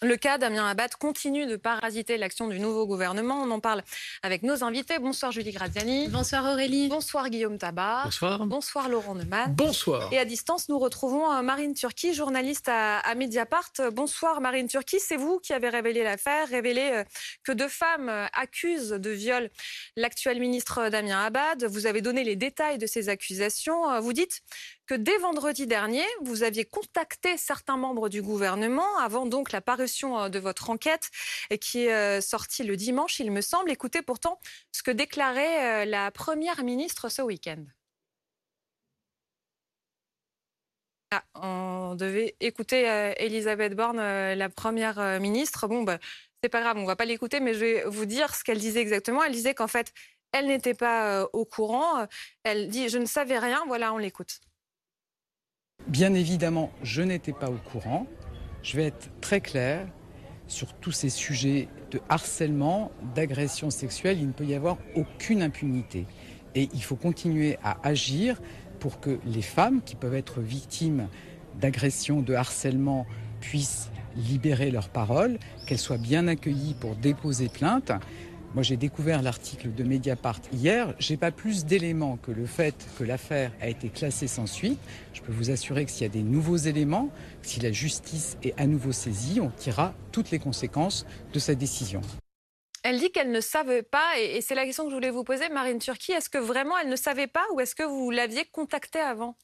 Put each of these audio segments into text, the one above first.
Le cas Damien Abad continue de parasiter l'action du nouveau gouvernement. On en parle avec nos invités. Bonsoir Julie Graziani. Bonsoir Aurélie. Bonsoir Guillaume Tabar. Bonsoir. Bonsoir Laurent Neumann. Bonsoir. Et à distance, nous retrouvons euh, Marine Turki, journaliste à, Mediapart. Bonsoir Marine Turki. C'est vous qui avez révélé l'affaire, révélé euh, que deux femmes euh, accusent de viol l'actuel ministre Damien Abad. Vous avez donné les détails de ces accusations. Vous dites que dès vendredi dernier, vous aviez contacté certains membres du gouvernement avant donc la parution euh, de votre enquête qui est euh, sortie le dimanche, il me semble. Écoutez pourtant ce que déclarait euh, la première ministre ce week-end. Ah, on devait écouter Elisabeth Borne, la première ministre. Bon, bah, c'est pas grave, on va pas l'écouter, mais je vais vous dire ce qu'elle disait exactement. Elle disait qu'en fait, elle n'était pas au courant. Elle dit Je ne savais rien. Voilà, on l'écoute. Bien évidemment, je n'étais pas au courant. Je vais être très clair sur tous ces sujets de harcèlement, d'agression sexuelle. Il ne peut y avoir aucune impunité. Et il faut continuer à agir pour que les femmes qui peuvent être victimes d'agression, de harcèlement, puissent libérer leurs paroles, qu'elles soient bien accueillies pour déposer plainte. Moi, j'ai découvert l'article de Mediapart hier. J'ai pas plus d'éléments que le fait que l'affaire a été classée sans suite. Je peux vous assurer que s'il y a des nouveaux éléments, si la justice est à nouveau saisie, on tirera toutes les conséquences de cette décision. Elle dit qu'elle ne savait pas, et c'est la question que je voulais vous poser, Marine Turquie. Est-ce que vraiment elle ne savait pas ou est-ce que vous l'aviez contactée avant?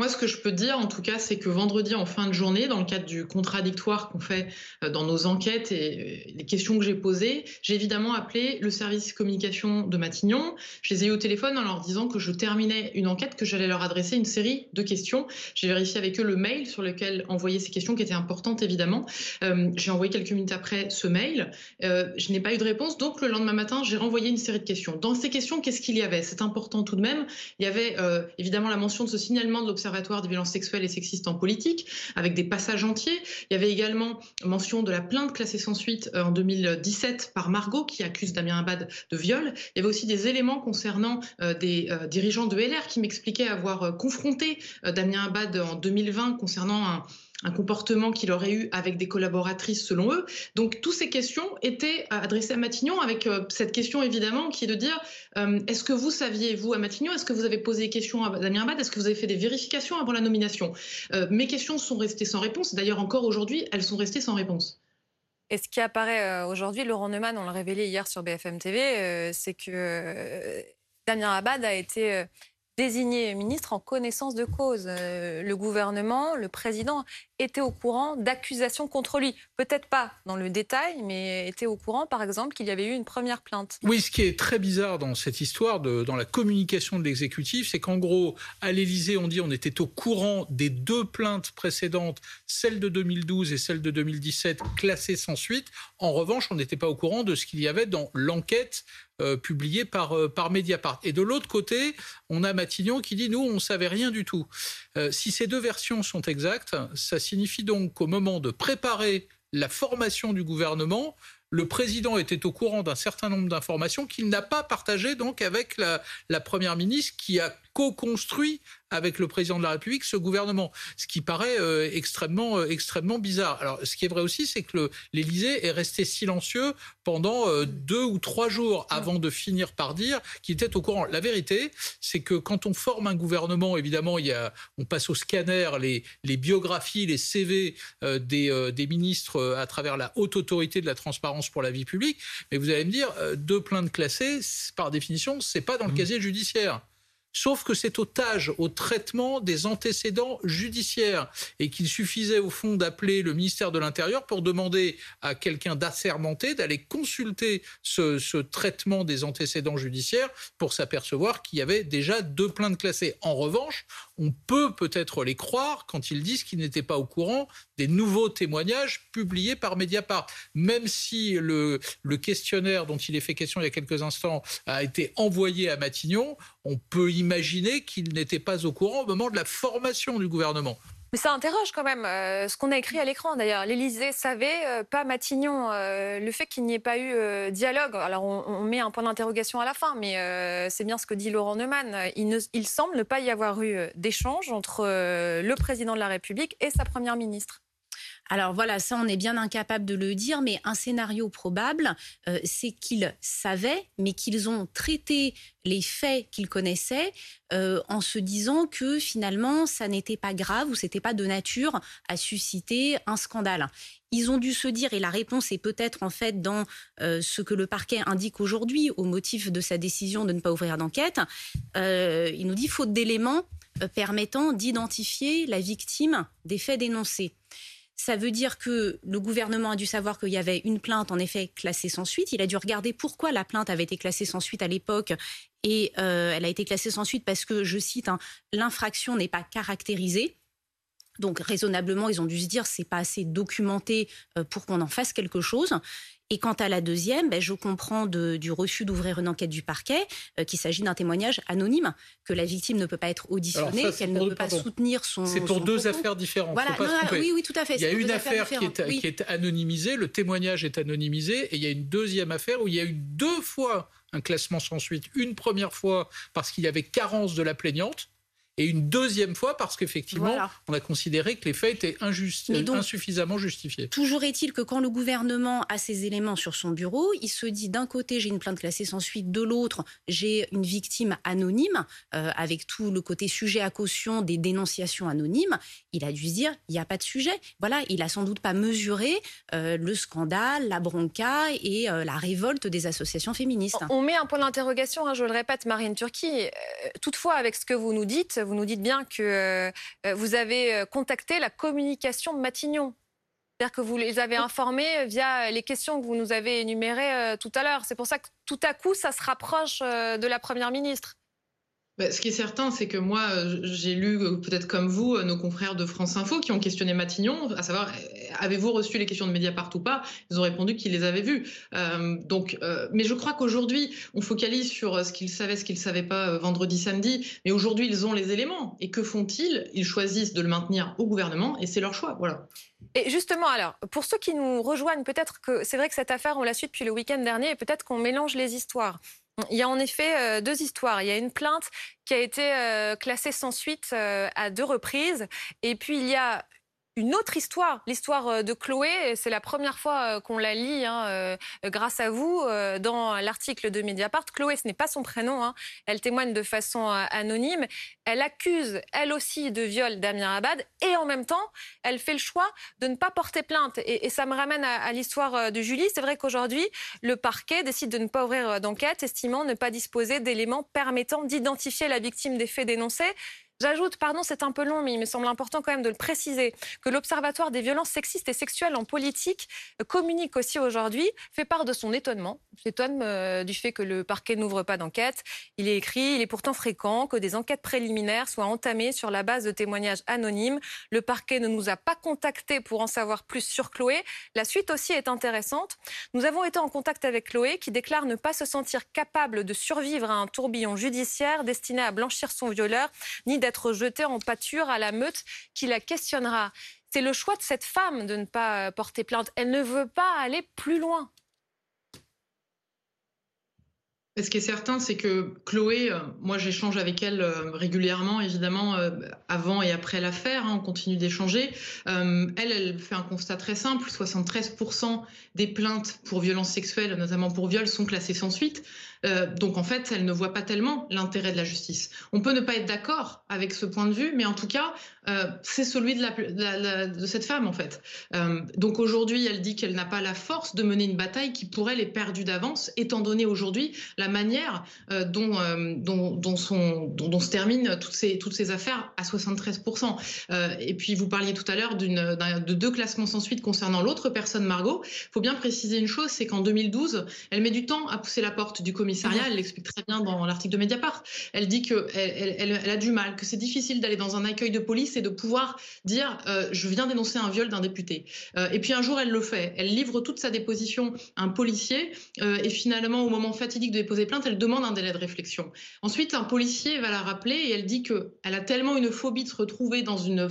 Moi, ce que je peux dire, en tout cas, c'est que vendredi, en fin de journée, dans le cadre du contradictoire qu'on fait euh, dans nos enquêtes et euh, les questions que j'ai posées, j'ai évidemment appelé le service communication de Matignon. Je les ai eu au téléphone en leur disant que je terminais une enquête, que j'allais leur adresser une série de questions. J'ai vérifié avec eux le mail sur lequel envoyer ces questions, qui étaient importantes, évidemment. Euh, j'ai envoyé quelques minutes après ce mail. je n'ai pas eu de réponse, donc le lendemain matin, j'ai renvoyé une série de questions. Dans ces questions, qu'est-ce qu'il y avait? C'est important tout de même. Il y avait évidemment la mention de ce signalement l'observatoire des violences sexuelles et sexistes en politique, avec des passages entiers. Il y avait également mention de la plainte classée sans suite euh, en 2017 par Margot, qui accuse Damien Abad de viol. Il y avait aussi des éléments concernant euh, des euh, dirigeants de LR qui m'expliquaient avoir confronté Damien Abad en 2020 concernant un un comportement qu'il aurait eu avec des collaboratrices selon eux. Donc toutes ces questions étaient adressées à Matignon avec euh, cette question évidemment qui est de dire euh, est-ce que vous saviez, vous à Matignon, est-ce que vous avez posé des questions à Damien Abad, est-ce que vous avez fait des vérifications avant la nomination? Euh, Mes questions sont restées sans réponse. D'ailleurs encore aujourd'hui, elles sont restées sans réponse. Et ce qui apparaît aujourd'hui, Laurent Neumann, on l'a révélé hier sur BFM TV, c'est que Damien Abad a été désigné ministre en connaissance de cause. Euh, le gouvernement, le président était au courant d'accusations contre lui. Peut-être pas dans le détail, mais était au courant, par exemple, qu'il y avait eu une première plainte. Oui, ce qui est très bizarre dans cette histoire, dans la communication de l'exécutif, c'est qu'en gros, à l'Élysée, on dit on était au courant des deux plaintes précédentes, celle de 2012 et celle de 2017, classées sans suite. En revanche, on n'était pas au courant de ce qu'il y avait dans l'enquête euh, publié par, euh, par Mediapart. Et de l'autre côté, on a Matignon qui dit nous, on ne savait rien du tout. Euh, si ces deux versions sont exactes, ça signifie donc qu'au moment de préparer la formation du gouvernement, le président était au courant d'un certain nombre d'informations qu'il n'a pas partagées donc avec la, la, première ministre qui a co-construit avec le président de la République ce gouvernement, ce qui paraît euh, extrêmement, euh, extrêmement bizarre. Alors, ce qui est vrai aussi, c'est que l'Élysée est resté silencieux pendant euh, deux ou trois jours avant de finir par dire qu'il était au courant. La vérité, c'est que quand on forme un gouvernement, évidemment, il y a, on passe au scanner les, les biographies, les CV des, des ministres à travers la haute autorité de la transparence pour la vie publique. Mais vous allez me dire, deux plaintes classées, par définition, c'est pas dans le mmh. casier judiciaire. Sauf que c'est otage au traitement des antécédents judiciaires et qu'il suffisait au fond d'appeler le ministère de l'Intérieur pour demander à quelqu'un d'assermenté d'aller consulter ce, ce, traitement des antécédents judiciaires pour s'apercevoir qu'il y avait déjà deux plaintes classées. En revanche, on peut peut-être les croire quand ils disent qu'ils n'étaient pas au courant des nouveaux témoignages publiés par Mediapart. Même si le, questionnaire dont il est fait question il y a quelques instants a été envoyé à Matignon, on peut imaginer qu'il n'était pas au courant au moment de la formation du gouvernement. Mais ça interroge quand même euh, ce qu'on a écrit à l'écran d'ailleurs. L'Élysée savait, euh, pas Matignon. Euh, le fait qu'il n'y ait pas eu dialogue, alors on, met un point d'interrogation à la fin, mais c'est bien ce que dit Laurent Neumann. Il, il, semble ne pas y avoir eu d'échange entre le président de la République et sa première ministre. Alors voilà, ça on est bien incapable de le dire, mais un scénario probable, euh, c'est qu'ils savaient, mais qu'ils ont traité les faits qu'ils connaissaient euh, en se disant que finalement ça n'était pas grave ou c'était pas de nature à susciter un scandale. Ils ont dû se dire, et la réponse est peut-être en fait dans euh, ce que le parquet indique aujourd'hui au motif de sa décision de ne pas ouvrir d'enquête. il nous dit faute d'éléments permettant d'identifier la victime des faits dénoncés. Ça veut dire que le gouvernement a dû savoir qu'il y avait une plainte en effet classée sans suite. Il a dû regarder pourquoi la plainte avait été classée sans suite à l'époque. Et euh, elle a été classée sans suite parce que, je cite, hein, l'infraction n'est pas caractérisée. Donc raisonnablement, ils ont dû se dire c'est pas assez documenté euh, pour qu'on en fasse quelque chose. Et quant à la deuxième, ben, je comprends du refus d'ouvrir une enquête du parquet euh, qu'il s'agit d'un témoignage anonyme, que la victime ne peut pas être auditionnée, qu'elle ne peut pas soutenir son. C'est pour deux affaires différentes. Voilà, oui, oui, tout à fait. Il y a une affaire qui est, qui est, anonymisée, le témoignage est anonymisé, et il y a une deuxième affaire où il y a eu deux fois un classement sans suite. Une première fois parce qu'il y avait carence de la plaignante et une deuxième fois parce qu'effectivement, on a considéré que les faits étaient insuffisamment justifiés. Toujours est-il que quand le gouvernement a ces éléments sur son bureau, il se dit d'un côté j'ai une plainte classée sans suite, de l'autre j'ai une victime anonyme, euh, avec tout le côté sujet à caution des dénonciations anonymes. Il a dû se dire il n'y a pas de sujet. Voilà, il a sans doute pas mesuré euh, le scandale, la bronca et euh, la révolte des associations féministes. On met un point d'interrogation, hein, je le répète, Marine Turquie. toutefois, avec ce que vous nous dites, vous nous dites bien que euh, vous avez euh, contacté la communication de Matignon. C'est-à-dire que vous les avez informés via les questions que vous nous avez énumérées euh, tout à l'heure. C'est pour ça que tout à coup, ça se rapproche de la Première ministre. Bah, ce qui est certain, c'est que moi, j'ai lu, peut-être comme vous, nos confrères de France Info qui ont questionné Matignon, à savoir, avez-vous reçu les questions de Mediapart ou pas? Ils ont répondu qu'ils les avaient vues. Euh, donc, euh, mais je crois qu'aujourd'hui, on focalise sur ce qu'ils savaient, ce qu'ils ne savaient pas euh, vendredi, samedi. Mais aujourd'hui, ils ont les éléments. Et que font-ils? Ils choisissent de le maintenir au gouvernement et c'est leur choix. Voilà. Et justement, alors, pour ceux qui nous rejoignent, peut-être que c'est vrai que cette affaire, on l'a su depuis le week-end dernier, et peut-être qu'on mélange les histoires. Il y a en effet euh, deux histoires. Il y a une plainte qui a été euh, classée sans suite euh, à deux reprises. Et puis il y a une autre histoire, l'histoire euh, de Chloé. C'est la première fois euh, qu'on la lit hein, euh, grâce à vous dans l'article de Mediapart. Chloé, ce n'est pas son prénom. Hein. Elle témoigne de façon anonyme. Elle accuse, elle aussi, de viol Damien Abad. Et en même temps, elle fait le choix de ne pas porter plainte. Et, ça me ramène à l'histoire de Julie. C'est vrai qu'aujourd'hui, le parquet décide de ne pas ouvrir d'enquête, estimant ne pas disposer d'éléments permettant d'identifier la victime des faits dénoncés. J'ajoute, pardon, c'est un peu long, mais il me semble important quand même de le préciser, que l'Observatoire des violences sexistes et sexuelles en politique communique aussi aujourd'hui, fait part de son étonnement, s'étonne euh, du fait que le parquet n'ouvre pas d'enquête. Il est écrit, il est pourtant fréquent que des enquêtes préliminaires soient entamées sur la base de témoignages anonymes. Le parquet ne nous a pas contactés pour en savoir plus sur Chloé. La suite aussi est intéressante. Nous avons été en contact avec Chloé qui déclare ne pas se sentir capable de survivre à un tourbillon judiciaire destiné à blanchir son violeur, ni d'être être jeté en pâture à la meute qui la questionnera. C'est le choix de cette femme de ne pas euh, porter plainte. Elle ne veut pas aller plus loin. Ce qui est certain, c'est que Chloé, euh, moi j'échange avec elle euh, régulièrement, évidemment, avant et après l'affaire, hein, on continue d'échanger. elle, elle fait un constat très simple, 73% des plaintes pour violences sexuelles, notamment pour viol, sont classées sans suite. Euh, donc en fait, elle ne voit pas tellement l'intérêt de la justice. On peut ne pas être d'accord avec ce point de vue, mais en tout cas, euh, c'est celui de, cette femme en fait. Euh, donc aujourd'hui, elle dit qu'elle n'a pas la force de mener une bataille qui pour elle est perdue d'avance, étant donné aujourd'hui la manière dont, se terminent toutes ces, toutes ces affaires à 73%. et puis vous parliez tout à l'heure de deux classements sans suite concernant l'autre personne, Margot. Il faut bien préciser une chose, c'est qu'en 2012, elle met du temps à pousser la porte du comité elle l'explique très bien dans l'article de Mediapart. Elle dit qu'elle elle, a du mal, que c'est difficile d'aller dans un accueil de police et de pouvoir dire euh, je viens dénoncer un viol d'un député. Euh, et puis un jour, elle le fait. Elle livre toute sa déposition à un policier euh, et finalement, au moment fatidique de déposer plainte, elle demande un délai de réflexion. Ensuite, un policier va la rappeler et elle dit qu'elle a tellement une phobie de se retrouver dans une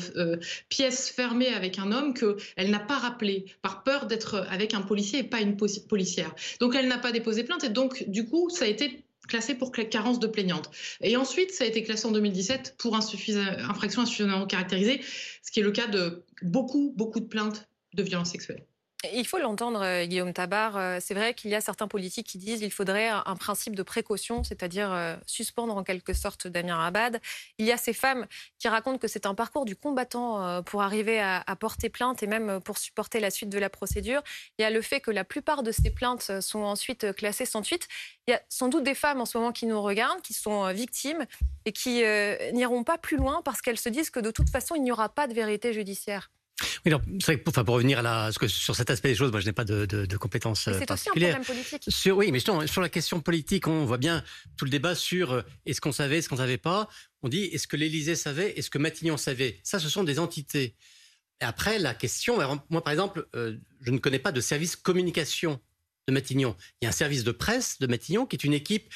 pièce fermée avec un homme qu'elle n'a pas rappelé par peur d'être avec un policier et pas une policière. Donc elle n'a pas déposé plainte et donc du coup, ça a été classé pour carence de plaignante. Et ensuite, ça a été classé en 2017 pour infraction insuffisamment caractérisée, ce qui est le cas de beaucoup, beaucoup de plaintes de violences sexuelles. Il faut l'entendre, euh, Guillaume Tabar. Euh, c'est vrai qu'il y a certains politiques qui disent qu'il faudrait un principe de précaution, c'est-à-dire euh, suspendre en quelque sorte Damien Abad. Il y a ces femmes qui racontent que c'est un parcours du combattant pour arriver à, porter plainte et même pour supporter la suite de la procédure. Il y a le fait que la plupart de ces plaintes sont ensuite classées sans suite. Il y a sans doute des femmes en ce moment qui nous regardent, qui sont victimes et qui n'iront pas plus loin parce qu'elles se disent que de toute façon, il n'y aura pas de vérité judiciaire. Oui, c'est vrai que pour, enfin, pour revenir à la, que sur cet aspect des choses, moi je n'ai pas de, de, de compétences particulières. C'est aussi un problème politique. Sur, oui, mais sur la question politique, on voit bien tout le débat sur euh, est-ce qu'on savait, est-ce qu'on ne savait pas? On dit est-ce que l'Élysée savait, est-ce que Matignon savait? Ça, ce sont des entités. Et après, la question, moi par exemple, euh, je ne connais pas de service communication de Matignon. Il y a un service de presse de Matignon qui est une équipe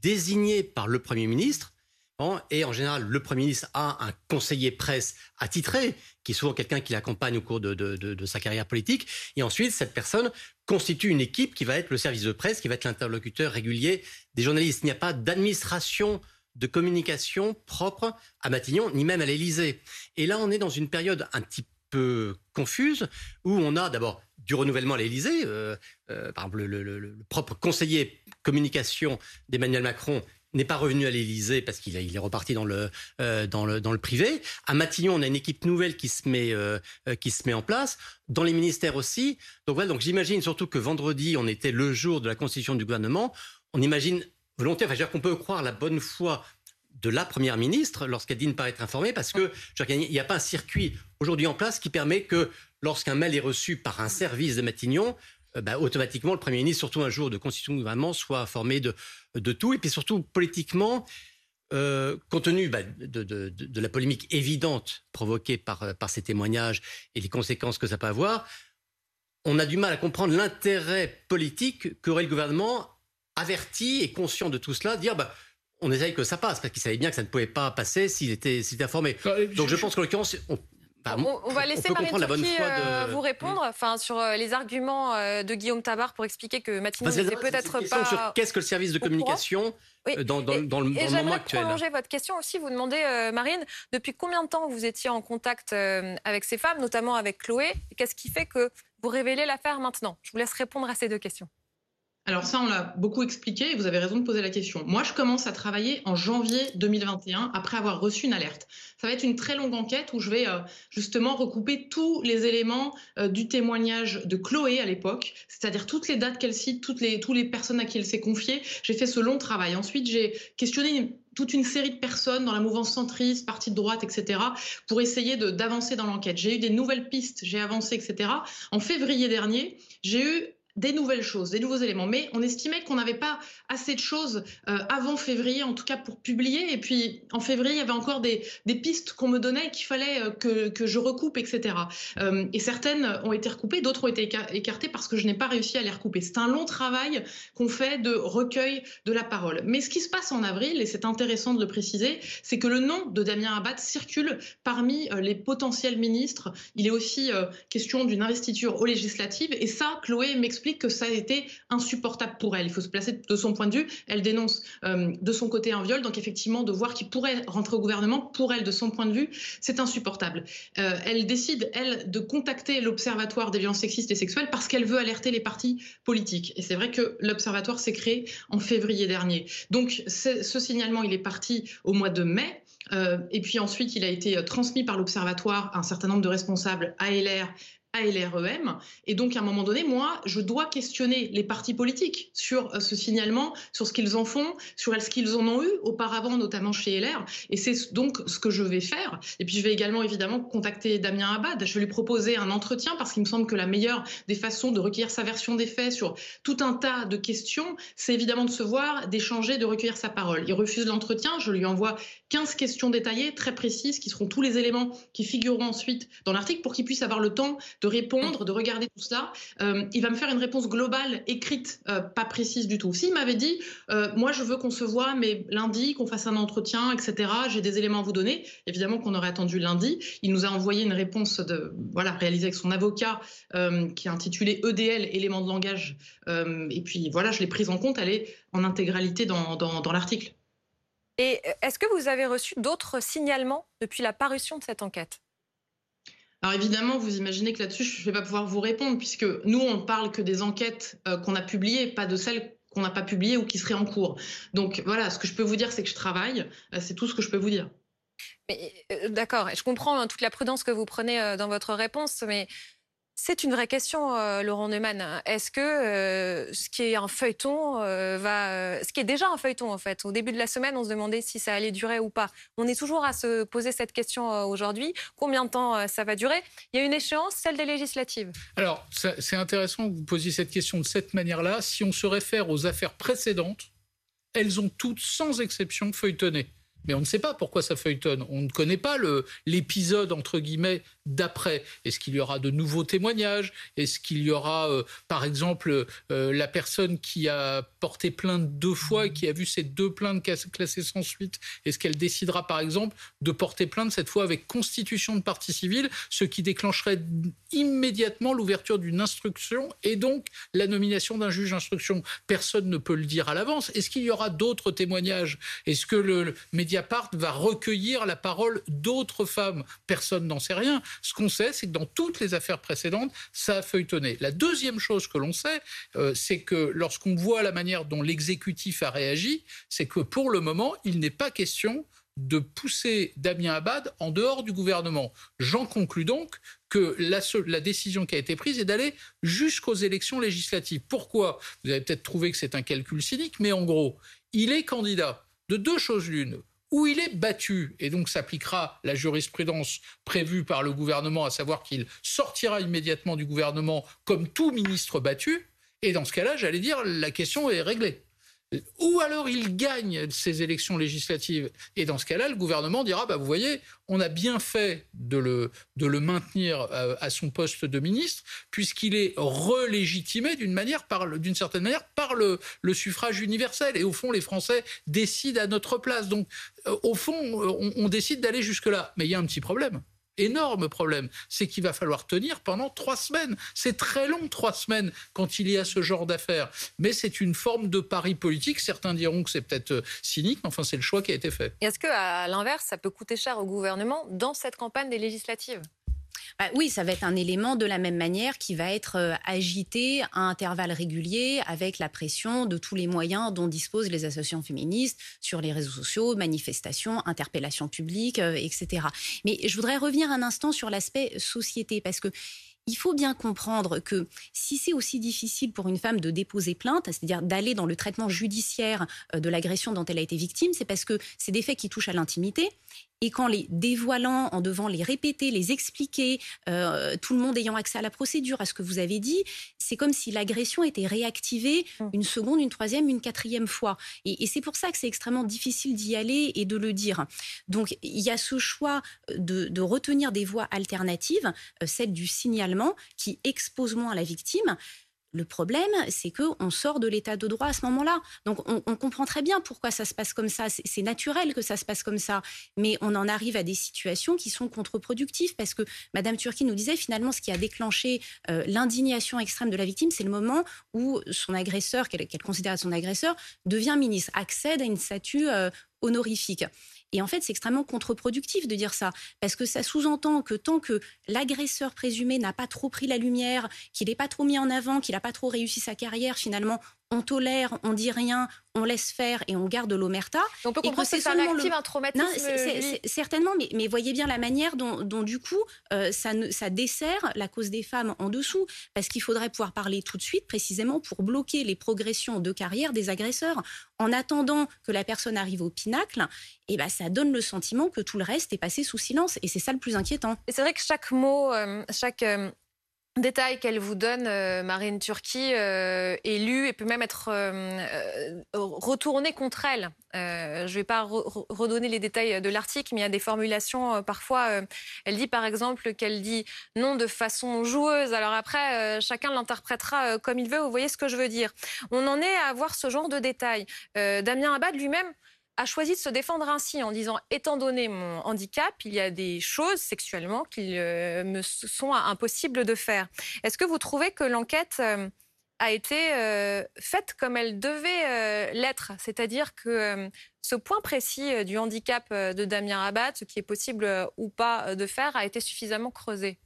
désignée par le Premier ministre et en général, le Premier ministre a un conseiller presse attitré, qui est souvent quelqu'un qui l'accompagne au cours de, sa carrière politique. Et ensuite, cette personne constitue une équipe qui va être le service de presse, qui va être l'interlocuteur régulier des journalistes. Il n'y a pas d'administration de communication propre à Matignon, ni même à l'Élysée. Et là, on est dans une période un petit peu confuse, où on a d'abord du renouvellement à l'Élysée. Euh, euh, par exemple, le propre conseiller communication d'Emmanuel Macron n'est pas revenu à l'Élysée parce qu'il est reparti dans le, euh, dans, le, dans le privé. À Matignon, on a une équipe nouvelle qui se met, euh, euh, qui se met en place. Dans les ministères aussi. Donc voilà, donc j'imagine surtout que vendredi, on était le jour de la constitution du gouvernement. On imagine volontaire, enfin, je veux dire qu'on peut croire la bonne foi de la première ministre lorsqu'elle dit ne pas être informée parce que il n'y a pas un circuit aujourd'hui en place qui permet que lorsqu'un mail est reçu par un service de Matignon, bah, automatiquement, le Premier ministre, surtout un jour de constitution de gouvernement, soit formé de, de tout. Et puis surtout, politiquement, euh, compte tenu bah, de, de, de, la polémique évidente provoquée par, par ces témoignages et les conséquences que ça peut avoir, on a du mal à comprendre l'intérêt politique qu'aurait le gouvernement averti et conscient de tout cela, dire bah, on essaye que ça passe, parce qu'il savait bien que ça ne pouvait pas passer s'il était, était informé. Donc je, pense qu'en l'occurrence, on, va laisser Marine Turki euh, vous répondre enfin, sur euh, les arguments euh, de Guillaume Tabar pour expliquer que Matignon n'était peut-être pas. sur qu'est-ce que le service de communication dans, dans, dans, le, et moment actuel. prolonger votre question aussi, vous demandez, Marine, depuis combien de temps vous étiez en contact avec ces femmes, notamment avec Chloé? Qu'est-ce qui fait que vous révélez l'affaire maintenant? Je vous laisse répondre à ces deux questions. Alors ça, on l'a beaucoup expliqué et vous avez raison de poser la question. Moi, je commence à travailler en janvier 2021 après avoir reçu une alerte. Ça va être une très longue enquête où je vais euh, justement recouper tous les éléments euh, du témoignage de Chloé à l'époque, c'est-à-dire toutes les dates qu'elle cite, toutes les, toutes les personnes à qui elle s'est confiée. J'ai fait ce long travail. Ensuite, j'ai questionné toute une série de personnes dans la mouvance centriste, parti de droite, etc., pour essayer d'avancer dans l'enquête. J'ai eu des nouvelles pistes, j'ai avancé, etc. En février dernier, j'ai eu des nouvelles choses, des nouveaux éléments. Mais on estimait qu'on n'avait pas assez de choses euh, avant février, en tout cas pour publier. Et puis en février, il y avait encore des, pistes qu'on me donnait qu'il fallait euh, que, que, je recoupe, etc. Euh, et certaines ont été recoupées, d'autres ont été écartées parce que je n'ai pas réussi à les recouper. C'est un long travail qu'on fait de recueil de la parole. Mais ce qui se passe en avril, et c'est intéressant de le préciser, c'est que le nom de Damien Abad circule parmi les potentiels ministres. Il est aussi question d'une investiture aux législatives. Et ça, Chloé m'explique que ça a été insupportable pour elle. Il faut se placer de son point de vue. Elle dénonce euh, de son côté un viol, donc effectivement de voir qu'il pourrait rentrer au gouvernement, pour elle, de son point de vue, c'est insupportable. Euh, elle décide, elle, de contacter l'Observatoire des violences sexistes et sexuelles parce qu'elle veut alerter les partis politiques. Et c'est vrai que l'Observatoire s'est créé en février dernier. Donc ce signalement, il est parti au mois de mai. Euh, et puis ensuite, il a été transmis par l'Observatoire à un certain nombre de responsables ALR, ALREM. Et donc, à un moment donné, moi, je dois questionner les partis politiques sur euh, ce signalement, sur ce qu'ils en font, sur ce qu'ils en ont eu auparavant, notamment chez LR. Et c'est donc ce que je vais faire. Et puis, je vais également, évidemment, contacter Damien Abad. Je vais lui proposer un entretien parce qu'il me semble que la meilleure des façons de recueillir sa version des faits sur tout un tas de questions, c'est évidemment de se voir, d'échanger, de recueillir sa parole. Il refuse l'entretien. Je lui envoie 15 questions détaillées, très précises, qui seront tous les éléments qui figureront ensuite dans l'article pour qu'il puisse avoir le temps de répondre, de regarder tout cela. Euh, il va me faire une réponse globale, écrite, euh, pas précise du tout. S'il m'avait dit, euh, moi je veux qu'on se voit, mais lundi, qu'on fasse un entretien, etc., j'ai des éléments à vous donner, évidemment qu'on aurait attendu lundi. Il nous a envoyé une réponse de, voilà, réalisée avec son avocat, qui est intitulée EDL, éléments de langage. et puis voilà, je l'ai prise en compte, elle est en intégralité dans, dans, dans l'article. Et est-ce que vous avez reçu d'autres signalements depuis la parution de cette enquête? Alors évidemment, vous imaginez que là-dessus, je ne vais pas pouvoir vous répondre, puisque nous, on parle que des enquêtes qu'on a publiées, pas de celles qu'on n'a pas publiées ou qui seraient en cours. Donc voilà, ce que je peux vous dire, c'est que je travaille. C'est tout ce que je peux vous dire. D'accord, je comprends hein, toute la prudence que vous prenez dans votre réponse, mais c'est une vraie question, euh, Laurent Neumann. Est-ce que euh, ce qui est un feuilleton euh, va, ce qui est déjà un feuilleton en fait, au début de la semaine, on se demandait si ça allait durer ou pas. On est toujours à se poser cette question aujourd'hui. Combien de temps ça va durer? Il y a une échéance, celle des législatives. Alors, c'est intéressant que vous posiez cette question de cette manière-là. Si on se réfère aux affaires précédentes, elles ont toutes, sans exception, feuilletonné mais on ne sait pas pourquoi ça feuilletonne. On ne connaît pas l'épisode, entre guillemets, d'après. Est-ce qu'il y aura de nouveaux témoignages? Est-ce qu'il y aura, euh, par exemple, euh, la personne qui a porté plainte deux fois et qui a vu ces deux plaintes classées sans suite? Est-ce qu'elle décidera, par exemple, de porter plainte cette fois avec constitution de partie civile, ce qui déclencherait immédiatement l'ouverture d'une instruction et donc la nomination d'un juge d'instruction? Personne ne peut le dire à l'avance. Est-ce qu'il y aura d'autres témoignages? Est-ce que le média Mediapart va recueillir la parole d'autres femmes? Personne n'en sait rien. Ce qu'on sait, c'est que dans toutes les affaires précédentes, ça a feuilletonné. La deuxième chose que l'on sait, euh, c'est que lorsqu'on voit la manière dont l'exécutif a réagi, c'est que pour le moment, il n'est pas question de pousser Damien Abad en dehors du gouvernement. J'en conclus donc que la, la, décision qui a été prise est d'aller jusqu'aux élections législatives. Pourquoi? Vous avez peut-être trouvé que c'est un calcul cynique, mais en gros, il est candidat de deux choses l'une où il est battu, et donc s'appliquera la jurisprudence prévue par le gouvernement, à savoir qu'il sortira immédiatement du gouvernement comme tout ministre battu, et dans ce cas-là, j'allais dire, la question est réglée. Ou alors il gagne ces élections législatives. Et dans ce cas-là, le gouvernement dira, bah, vous voyez, on a bien fait de le, de le maintenir euh, à son poste de ministre, puisqu'il est relégitimé d'une manière, d'une certaine manière, par le, le, suffrage universel. Et au fond, les Français décident à notre place. Donc, euh, au fond, on, on décide d'aller jusque-là. Mais il y a un petit problème énorme problème, c'est qu'il va falloir tenir pendant trois semaines. C'est très long, trois semaines, quand il y a ce genre d'affaires. Mais c'est une forme de pari politique. Certains diront que c'est peut-être euh, cynique, mais enfin, c'est le choix qui a été fait. Est-ce qu'à l'inverse, ça peut coûter cher au gouvernement dans cette campagne des législatives? Bah oui, ça va être un élément de la même manière qui va être euh, agité à intervalles réguliers avec la pression de tous les moyens dont disposent les associations féministes sur les réseaux sociaux, manifestations, interpellations publiques, euh, etc. Mais je voudrais revenir un instant sur l'aspect société parce que il faut bien comprendre que si c'est aussi difficile pour une femme de déposer plainte, c'est-à-dire d'aller dans le traitement judiciaire euh, de l'agression dont elle a été victime, c'est parce que c'est des faits qui touchent à l'intimité et qu'en les dévoilant, en devant les répéter, les expliquer, euh, tout le monde ayant accès à la procédure, à ce que vous avez dit, c'est comme si l'agression était réactivée mmh. une seconde, une troisième, une quatrième fois. Et, c'est pour ça que c'est extrêmement difficile d'y aller et de le dire. Donc il y a ce choix de, retenir des voies alternatives, euh, celle du signalement, qui expose moins la victime. Le problème, c'est qu'on sort de l'état de droit à ce moment-là. Donc, on, comprend très bien pourquoi ça se passe comme ça. C'est naturel que ça se passe comme ça. Mais on en arrive à des situations qui sont contre-productives parce que Madame Turki nous disait finalement ce qui a déclenché euh, l'indignation extrême de la victime, c'est le moment où son agresseur, qu'elle considère son agresseur, devient ministre, accède à une statue euh, honorifique. Et en fait, c'est extrêmement contre-productif de dire ça, parce que ça sous-entend que tant que l'agresseur présumé n'a pas trop pris la lumière, qu'il n'est pas trop mis en avant, qu'il n'a pas trop réussi sa carrière, finalement, on tolère, on dit rien, on laisse faire et on garde l'omerta. On peut comprendre que c'est un actif un traumatisme. certainement, mais, mais, voyez bien la manière dont, du coup, euh, ça, ça dessert la cause des femmes en dessous, parce qu'il faudrait pouvoir parler tout de suite, précisément pour bloquer les progressions de carrière des agresseurs. En attendant que la personne arrive au pinacle, et eh ben, ça donne le sentiment que tout le reste est passé sous silence, et c'est ça le plus inquiétant. Et c'est vrai que chaque mot, euh, chaque euh, détail qu'elle vous donne, euh, Marine Turquie, euh, est lu et peut même être euh, retourné contre elle. je ne vais pas redonner les détails de l'article, mais il y a des formulations parfois. elle dit par exemple qu'elle dit non de façon joueuse. Alors après, chacun l'interprétera comme il veut. Vous voyez ce que je veux dire On en est à avoir ce genre de détails. Damien Abad lui-même a choisi de se défendre ainsi en disant étant donné mon handicap, il y a des choses sexuellement qui euh, me sont impossibles de faire. Est-ce que vous trouvez que l'enquête euh, a été euh, faite comme elle devait l'être, c'est-à-dire que ce point précis du handicap de Damien Rabat, ce qui est possible ou pas de faire, a été suffisamment creusé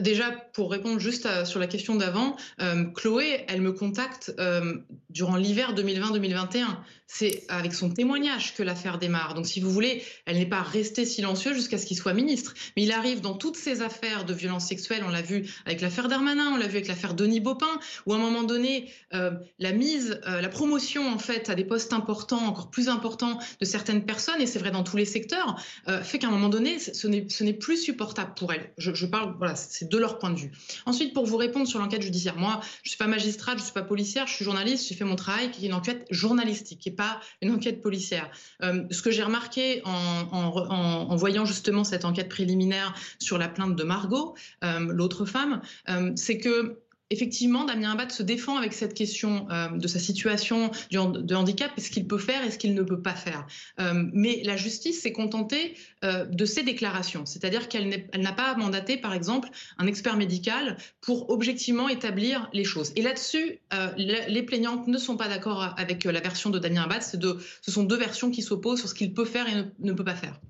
déjà, pour répondre juste sur la question d'avant, euh, Chloé, elle me contacte euh, durant l'hiver 2020-2021. C'est avec son témoignage que l'affaire démarre. Donc, si vous voulez, elle n'est pas restée silencieuse jusqu'à ce qu'il soit ministre. Mais il arrive dans toutes ces affaires de violences sexuelles, on l'a vu avec l'affaire Darmanin, on l'a vu avec l'affaire Denis Baupin, où à un moment donné, la mise, la promotion en fait à des postes importants, encore plus importants de certaines personnes, et c'est vrai dans tous les secteurs, fait qu'à un moment donné, ce n'est plus supportable pour elle. Je, je parle, voilà, c'est de leur point de vue. Ensuite, pour vous répondre sur l'enquête judiciaire, moi, je ne suis pas magistrate, je ne suis pas policière, je suis journaliste, j'ai fait mon travail, qui est une enquête journalistique, et pas une enquête policière. Euh, ce que j'ai remarqué en, voyant justement cette enquête préliminaire sur la plainte de Margot, euh, l'autre femme, euh, c'est que effectivement, Damien Abad se défend avec cette question euh, de sa situation de handicap et ce qu'il peut faire et ce qu'il ne peut pas faire? Euh, mais la justice s'est contentée euh, de ses déclarations, c'est-à-dire qu'elle n'a pas mandaté, par exemple, un expert médical pour objectivement établir les choses. Et là-dessus, les plaignantes ne sont pas d'accord avec la version de Damien Abad. ce sont deux versions qui s'opposent sur ce qu'il peut faire et ne peut pas faire.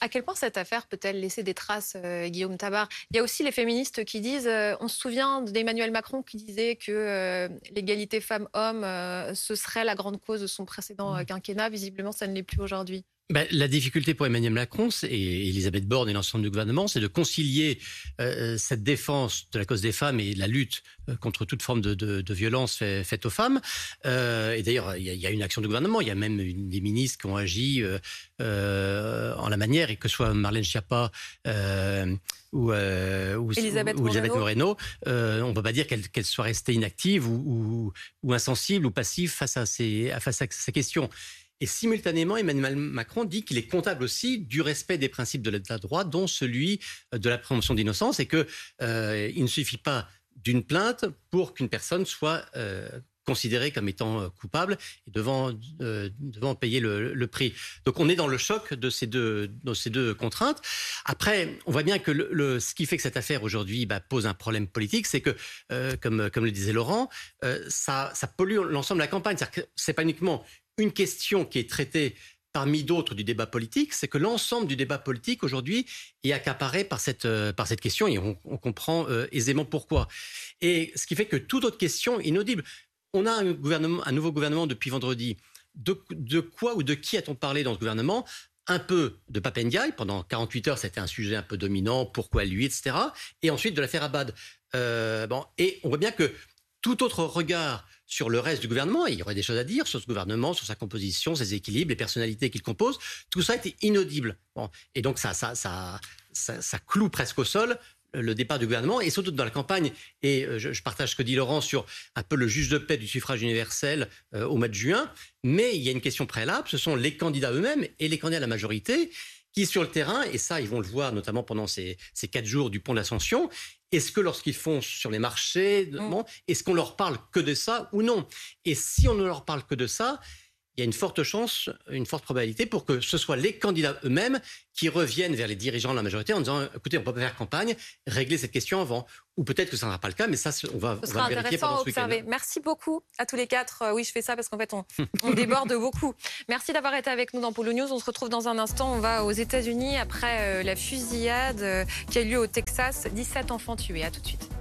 À quel point cette affaire peut-elle laisser des traces, euh, Guillaume Tabar? Il y a aussi les féministes qui disent, euh, on se souvient d'Emmanuel Macron qui disait que euh, l'égalité femmes-hommes, ce serait la grande cause de son précédent mmh. quinquennat. Visiblement, ça ne l'est plus aujourd'hui. Ben, la difficulté pour Emmanuel Macron et Elisabeth Borne et l'ensemble du gouvernement, c'est de concilier euh, cette défense de la cause des femmes et la lutte euh, contre toute forme de, de, de violence fait, faite aux femmes. Euh, et d'ailleurs, il y, y, a une action du gouvernement. Il y a même une, des ministres qui ont agi euh, euh, en la manière, et que ce soit Marlène Schiappa ou, ou, Elisabeth, ou, Elisabeth Moreno, on ne peut pas dire qu'elle qu soit restée inactive ou, ou, insensible ou passive face à ces, face à ces questions. Et simultanément, Emmanuel Macron dit qu'il est comptable aussi du respect des principes de l'état de droit, dont celui euh, de la présomption d'innocence, et qu'il euh, ne suffit pas d'une plainte pour qu'une personne soit euh, considérée comme étant coupable et devant, payer le, prix. Donc on est dans le choc de ces deux, contraintes. Après, on voit bien que le, ce qui fait que cette affaire aujourd'hui bah, pose un problème politique, c'est que, comme, le disait Laurent, ça, pollue l'ensemble de la campagne. C'est pas uniquement une question qui est traitée parmi d'autres du débat politique, c'est que l'ensemble du débat politique aujourd'hui est accaparé par cette, euh, par cette question et on, comprend euh, aisément pourquoi. Et ce qui fait que toute autre question est inaudible. On a un nouveau gouvernement depuis vendredi. De, de quoi ou de qui a-t-on parlé dans ce gouvernement? Un peu de Papendiaï, pendant 48 heures, c'était un sujet un peu dominant, pourquoi lui, etc. Et ensuite de l'affaire Abad. Euh, bon, et on voit bien que tout autre regard sur le reste du gouvernement, il y aurait des choses à dire sur ce gouvernement, sur sa composition, ses équilibres, les personnalités qu'il compose, tout ça était inaudible. Et donc ça, ça, ça, ça, cloue presque au sol le départ du gouvernement et surtout dans la campagne. Et euh, je, partage ce que dit Laurent sur un peu le juge de paix du suffrage universel euh, au mois de juin. Mais il y a une question préalable, ce sont les candidats eux-mêmes et les candidats à la majorité qui, sur le terrain, et ça, ils vont le voir notamment pendant ces, ces quatre jours du pont de l'Ascension, est-ce que lorsqu'ils font sur les marchés, mmh. bon, est-ce qu'on leur parle que de ça ou non? Et si on ne leur parle que de ça, il y a une forte chance, une forte probabilité pour que ce soit les candidats eux-mêmes qui reviennent vers les dirigeants de la majorité en disant écoutez, on peut pas faire campagne, régler cette question avant. Ou peut-être que ça ne sera pas le cas, mais ça, on va, ce on va vérifier pendant ce week-end. Merci beaucoup à tous les quatre. Euh, oui, je fais ça parce qu'en fait, on, on déborde beaucoup. Merci d'avoir été avec nous dans Polo News. On se retrouve dans un instant. On va aux États-Unis après euh, la fusillade euh, qui a eu lieu au Texas. 17 enfants tués. À tout de suite.